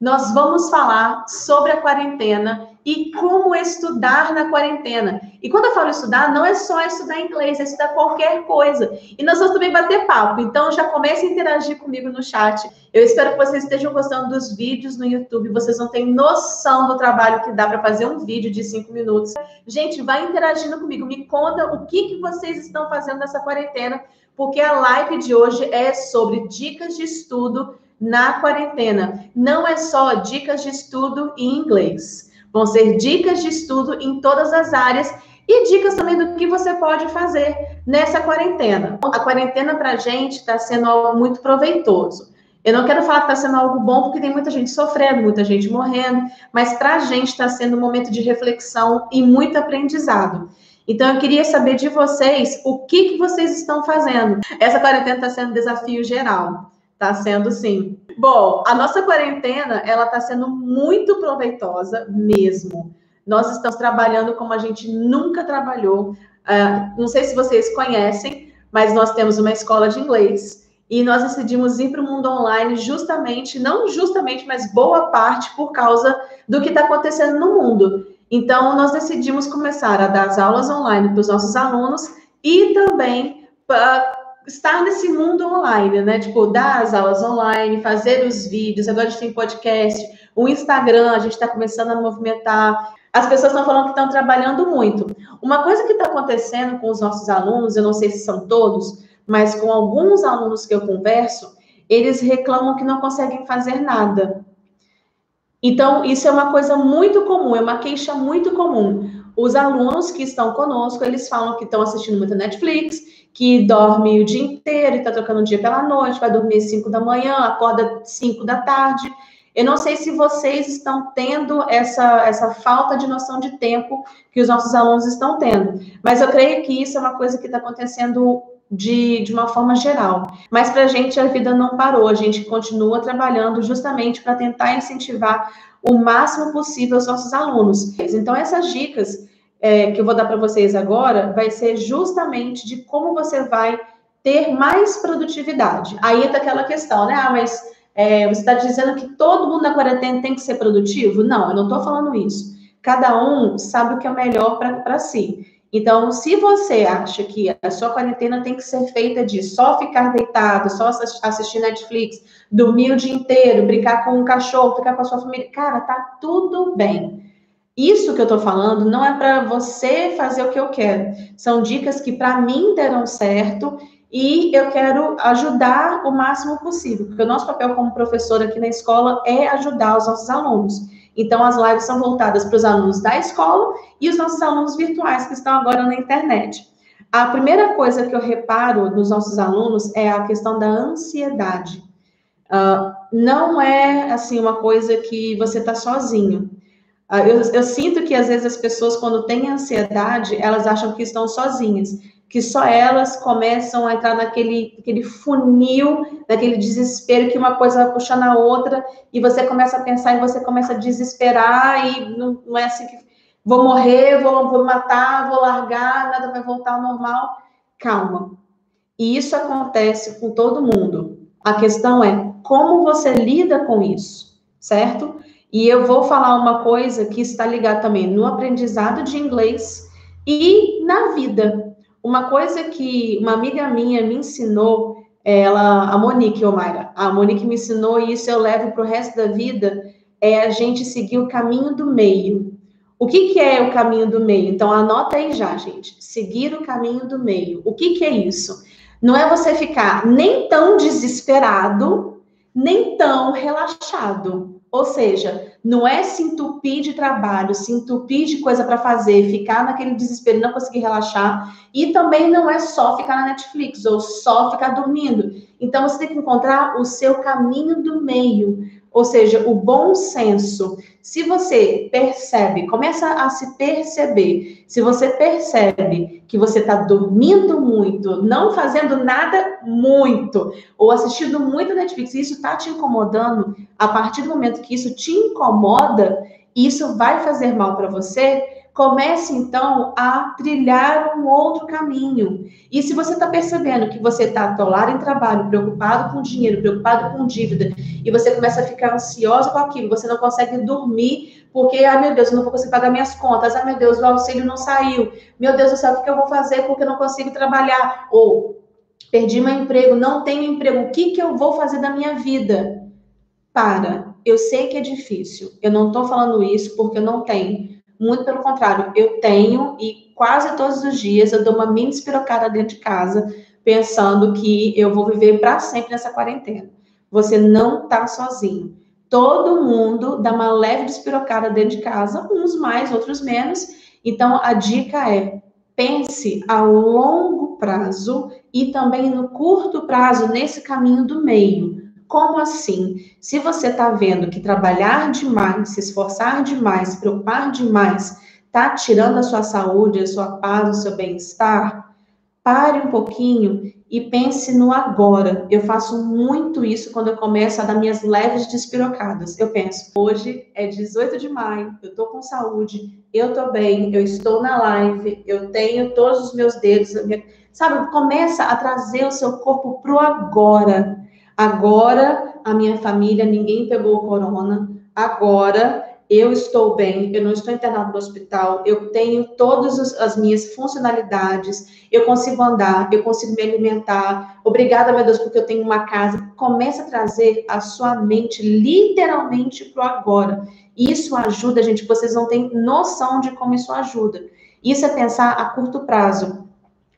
nós vamos falar sobre a quarentena e como estudar na quarentena. E quando eu falo estudar, não é só estudar inglês, é estudar qualquer coisa. E nós vamos também bater papo. Então já comece a interagir comigo no chat. Eu espero que vocês estejam gostando dos vídeos no YouTube. Vocês não têm noção do trabalho que dá para fazer um vídeo de cinco minutos. Gente, vai interagindo comigo. Me conta o que, que vocês estão fazendo nessa quarentena, porque a live de hoje é sobre dicas de estudo na quarentena. Não é só dicas de estudo em inglês. Vão ser dicas de estudo em todas as áreas e dicas também do que você pode fazer nessa quarentena. A quarentena para a gente está sendo algo muito proveitoso. Eu não quero falar que está sendo algo bom, porque tem muita gente sofrendo, muita gente morrendo, mas para a gente está sendo um momento de reflexão e muito aprendizado. Então, eu queria saber de vocês o que, que vocês estão fazendo. Essa quarentena está sendo um desafio geral. Está sendo sim. Bom, a nossa quarentena, ela está sendo muito proveitosa mesmo. Nós estamos trabalhando como a gente nunca trabalhou. Uh, não sei se vocês conhecem, mas nós temos uma escola de inglês e nós decidimos ir para o mundo online justamente, não justamente, mas boa parte por causa do que está acontecendo no mundo. Então, nós decidimos começar a dar as aulas online para os nossos alunos e também para estar nesse mundo online, né? Tipo, dar as aulas online, fazer os vídeos. Agora a gente tem podcast, o Instagram, a gente está começando a movimentar. As pessoas estão falando que estão trabalhando muito. Uma coisa que está acontecendo com os nossos alunos, eu não sei se são todos, mas com alguns alunos que eu converso, eles reclamam que não conseguem fazer nada. Então, isso é uma coisa muito comum, é uma queixa muito comum. Os alunos que estão conosco, eles falam que estão assistindo muito Netflix, que dorme o dia inteiro e está trocando o dia pela noite, vai dormir 5 da manhã, acorda 5 da tarde. Eu não sei se vocês estão tendo essa, essa falta de noção de tempo que os nossos alunos estão tendo, mas eu creio que isso é uma coisa que está acontecendo de, de uma forma geral. Mas para a gente a vida não parou, a gente continua trabalhando justamente para tentar incentivar o máximo possível os nossos alunos. Então, essas dicas é, que eu vou dar para vocês agora vai ser justamente de como você vai ter mais produtividade. Aí entra aquela questão, né? Ah, mas é, você está dizendo que todo mundo na quarentena tem que ser produtivo? Não, eu não estou falando isso. Cada um sabe o que é melhor para si. Então, se você acha que a sua quarentena tem que ser feita de só ficar deitado, só assistir Netflix, dormir o dia inteiro, brincar com um cachorro, ficar com a sua família, cara, tá tudo bem. Isso que eu tô falando não é para você fazer o que eu quero. São dicas que para mim deram certo e eu quero ajudar o máximo possível, porque o nosso papel como professor aqui na escola é ajudar os nossos alunos. Então, as lives são voltadas para os alunos da escola e os nossos alunos virtuais que estão agora na internet. A primeira coisa que eu reparo nos nossos alunos é a questão da ansiedade. Uh, não é assim uma coisa que você está sozinho. Uh, eu, eu sinto que às vezes as pessoas, quando têm ansiedade, elas acham que estão sozinhas que só elas começam a entrar naquele, naquele funil, naquele desespero que uma coisa vai puxando a outra, e você começa a pensar e você começa a desesperar, e não, não é assim que vou morrer, vou, vou matar, vou largar, nada vai voltar ao normal. Calma. E isso acontece com todo mundo. A questão é como você lida com isso, certo? E eu vou falar uma coisa que está ligada também no aprendizado de inglês e na vida. Uma coisa que uma amiga minha me ensinou, ela, a Monique Omaira, a Monique me ensinou e isso eu levo para o resto da vida, é a gente seguir o caminho do meio. O que, que é o caminho do meio? Então, anota aí já, gente. Seguir o caminho do meio. O que, que é isso? Não é você ficar nem tão desesperado, nem tão relaxado. Ou seja, não é se entupir de trabalho, se entupir de coisa para fazer, ficar naquele desespero não conseguir relaxar. E também não é só ficar na Netflix ou só ficar dormindo. Então você tem que encontrar o seu caminho do meio ou seja, o bom senso. Se você percebe, começa a se perceber, se você percebe que você está dormindo muito, não fazendo nada muito, ou assistindo muito Netflix, e isso está te incomodando, a partir do momento que isso te incomoda, isso vai fazer mal para você, comece então a trilhar um outro caminho. E se você está percebendo que você está atolado em trabalho, preocupado com dinheiro, preocupado com dívida, e você começa a ficar ansiosa com aquilo, você não consegue dormir, porque, ah, meu Deus, eu não vou conseguir pagar minhas contas, ah, meu Deus, o auxílio não saiu, meu Deus do céu, o que eu vou fazer porque eu não consigo trabalhar? Ou, perdi meu emprego, não tenho emprego, o que, que eu vou fazer da minha vida? Para, eu sei que é difícil, eu não estou falando isso porque eu não tenho, muito pelo contrário, eu tenho e quase todos os dias eu dou uma mini espirocada dentro de casa, pensando que eu vou viver para sempre nessa quarentena. Você não está sozinho. Todo mundo dá uma leve despirocada dentro de casa, uns mais, outros menos. Então a dica é: pense a longo prazo e também no curto prazo nesse caminho do meio. Como assim? Se você está vendo que trabalhar demais, se esforçar demais, se preocupar demais, está tirando a sua saúde, a sua paz, o seu bem-estar, pare um pouquinho e pense no agora. Eu faço muito isso quando eu começo a dar minhas leves despirocadas. Eu penso, hoje é 18 de maio, eu tô com saúde, eu tô bem, eu estou na live, eu tenho todos os meus dedos, minha... sabe? Começa a trazer o seu corpo pro agora. Agora, a minha família, ninguém pegou o corona. Agora, eu estou bem, eu não estou internado no hospital, eu tenho todas as minhas funcionalidades, eu consigo andar, eu consigo me alimentar. Obrigada, meu Deus, porque eu tenho uma casa. Começa a trazer a sua mente literalmente para o agora. Isso ajuda, gente, vocês não têm noção de como isso ajuda. Isso é pensar a curto prazo.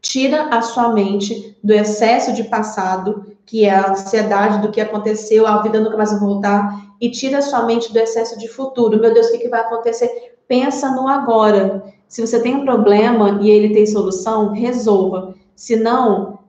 Tira a sua mente do excesso de passado que é a ansiedade do que aconteceu, a vida nunca mais vai voltar, e tira sua mente do excesso de futuro. Meu Deus, o que, que vai acontecer? Pensa no agora. Se você tem um problema e ele tem solução, resolva. Se não,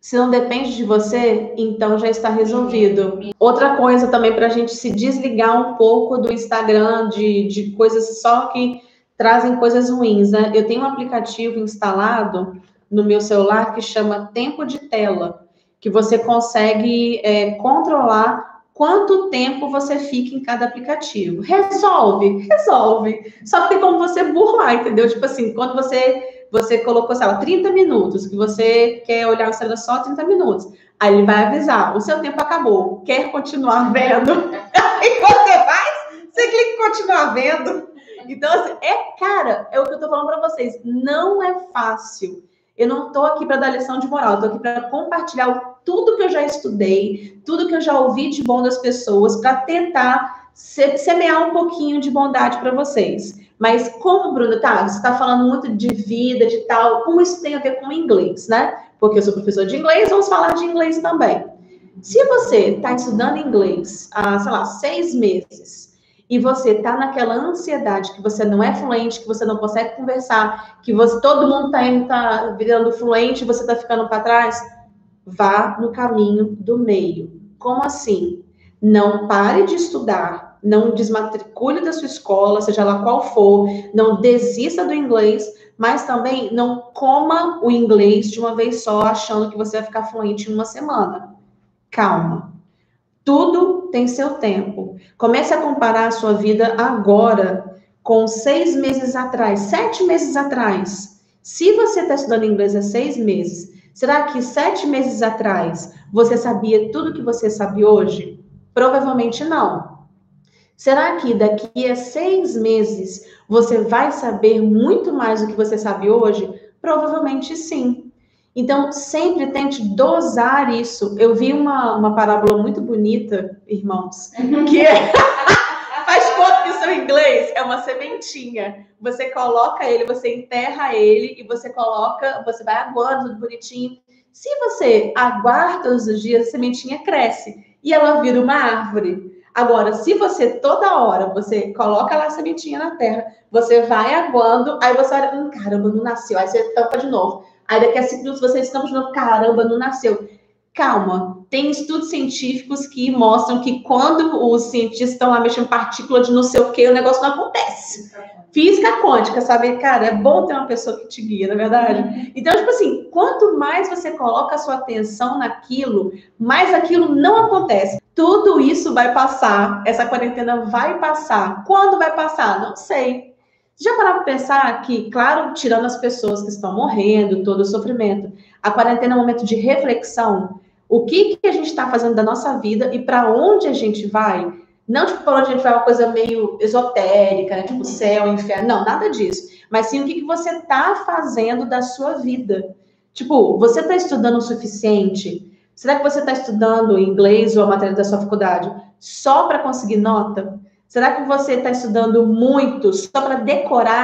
se não depende de você, então já está resolvido. Outra coisa também para a gente se desligar um pouco do Instagram, de, de coisas só que trazem coisas ruins, né? Eu tenho um aplicativo instalado no meu celular que chama Tempo de Tela que você consegue é, controlar quanto tempo você fica em cada aplicativo. Resolve, resolve. Só que tem como você burlar, entendeu? Tipo assim, quando você você colocou, sei lá, 30 minutos, que você quer olhar o celular só 30 minutos. Aí ele vai avisar, o seu tempo acabou, quer continuar vendo? e você faz? Você clica em continuar vendo. Então, assim, é, cara, é o que eu tô falando para vocês, não é fácil. Eu não estou aqui para dar lição de moral, estou aqui para compartilhar tudo que eu já estudei, tudo que eu já ouvi de bom das pessoas, para tentar semear um pouquinho de bondade para vocês. Mas como, Bruno, tá, você está falando muito de vida, de tal, como isso tem a ver com inglês, né? Porque eu sou professor de inglês, vamos falar de inglês também. Se você está estudando inglês há, sei lá, seis meses, e você está naquela ansiedade que você não é fluente, que você não consegue conversar, que você todo mundo está tá virando fluente e você está ficando para trás, vá no caminho do meio. Como assim? Não pare de estudar, não desmatricule da sua escola, seja lá qual for, não desista do inglês, mas também não coma o inglês de uma vez só, achando que você vai ficar fluente em uma semana. Calma. Tudo tem seu tempo. Comece a comparar a sua vida agora com seis meses atrás, sete meses atrás. Se você está estudando inglês há seis meses, será que sete meses atrás você sabia tudo que você sabe hoje? Provavelmente não. Será que daqui a seis meses você vai saber muito mais do que você sabe hoje? Provavelmente sim. Então, sempre tente dosar isso. Eu vi uma, uma parábola muito bonita, irmãos, que é. Faz conta que o seu inglês é uma sementinha. Você coloca ele, você enterra ele e você coloca, você vai aguardando tudo bonitinho. Se você aguarda todos os dias, a sementinha cresce e ela vira uma árvore. Agora, se você toda hora você coloca lá a sementinha na terra, você vai aguando, aí você olha, hum, caramba, não nasceu, aí você tampa de novo. Aí daqui a cinco minutos vocês estão de novo, caramba, não nasceu. Calma, tem estudos científicos que mostram que quando os cientistas estão lá mexendo partícula de não sei o que, o negócio não acontece. Física quântica, sabe? Cara, é bom ter uma pessoa que te guia, na é verdade? Então, tipo assim, quanto mais você coloca a sua atenção naquilo, mais aquilo não acontece. Tudo isso vai passar, essa quarentena vai passar. Quando vai passar? Não sei. Já parou para pensar que, claro, tirando as pessoas que estão morrendo, todo o sofrimento, a quarentena é um momento de reflexão. O que, que a gente está fazendo da nossa vida e para onde a gente vai? Não, tipo, para onde a gente vai uma coisa meio esotérica, né? tipo céu, inferno. Não, nada disso. Mas sim o que, que você está fazendo da sua vida. Tipo, você está estudando o suficiente? Será que você está estudando inglês ou a matéria da sua faculdade só para conseguir nota? Será que você está estudando muito só para decorar